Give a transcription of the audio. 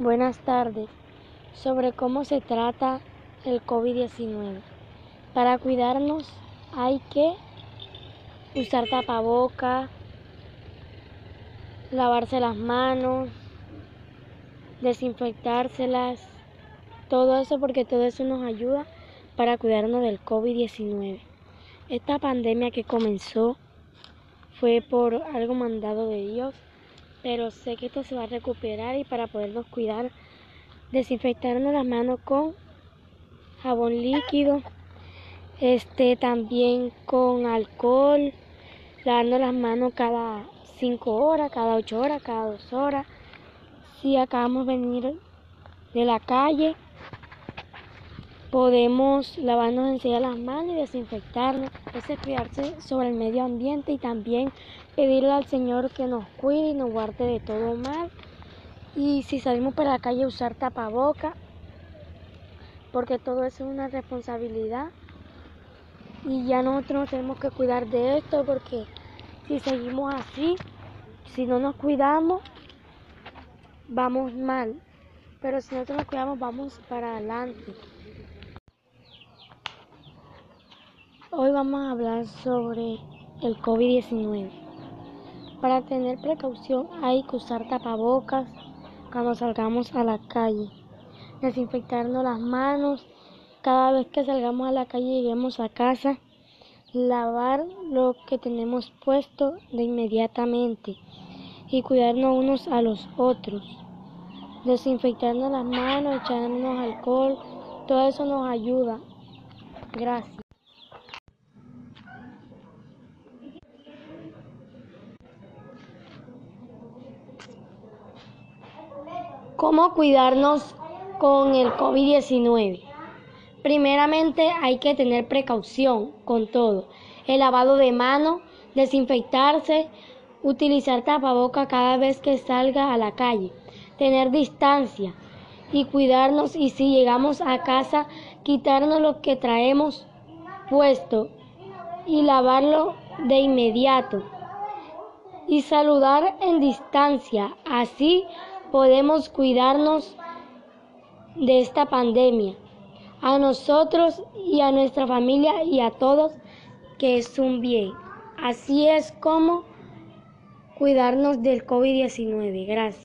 Buenas tardes. Sobre cómo se trata el COVID-19. Para cuidarnos hay que usar tapaboca, lavarse las manos, desinfectárselas, todo eso porque todo eso nos ayuda para cuidarnos del COVID-19. Esta pandemia que comenzó fue por algo mandado de Dios pero sé que esto se va a recuperar y para podernos cuidar, desinfectarnos las manos con jabón líquido, este también con alcohol, lavarnos las manos cada 5 horas, cada 8 horas, cada 2 horas. Si acabamos de venir de la calle, podemos lavarnos enseguida las manos y desinfectarnos, es cuidarse sobre el medio ambiente y también pedirle al Señor que nos cuide y nos guarde de todo mal. Y si salimos para la calle usar tapaboca, porque todo eso es una responsabilidad. Y ya nosotros nos tenemos que cuidar de esto porque si seguimos así, si no nos cuidamos, vamos mal. Pero si nosotros nos cuidamos, vamos para adelante. Hoy vamos a hablar sobre el COVID-19. Para tener precaución hay que usar tapabocas cuando salgamos a la calle, desinfectarnos las manos cada vez que salgamos a la calle y lleguemos a casa, lavar lo que tenemos puesto de inmediatamente y cuidarnos unos a los otros, desinfectarnos las manos, echarnos alcohol, todo eso nos ayuda. Gracias. ¿Cómo cuidarnos con el COVID-19? Primeramente hay que tener precaución con todo. El lavado de manos, desinfectarse, utilizar tapaboca cada vez que salga a la calle, tener distancia y cuidarnos y si llegamos a casa quitarnos lo que traemos puesto y lavarlo de inmediato y saludar en distancia. Así podemos cuidarnos de esta pandemia, a nosotros y a nuestra familia y a todos, que es un bien. Así es como cuidarnos del COVID-19. Gracias.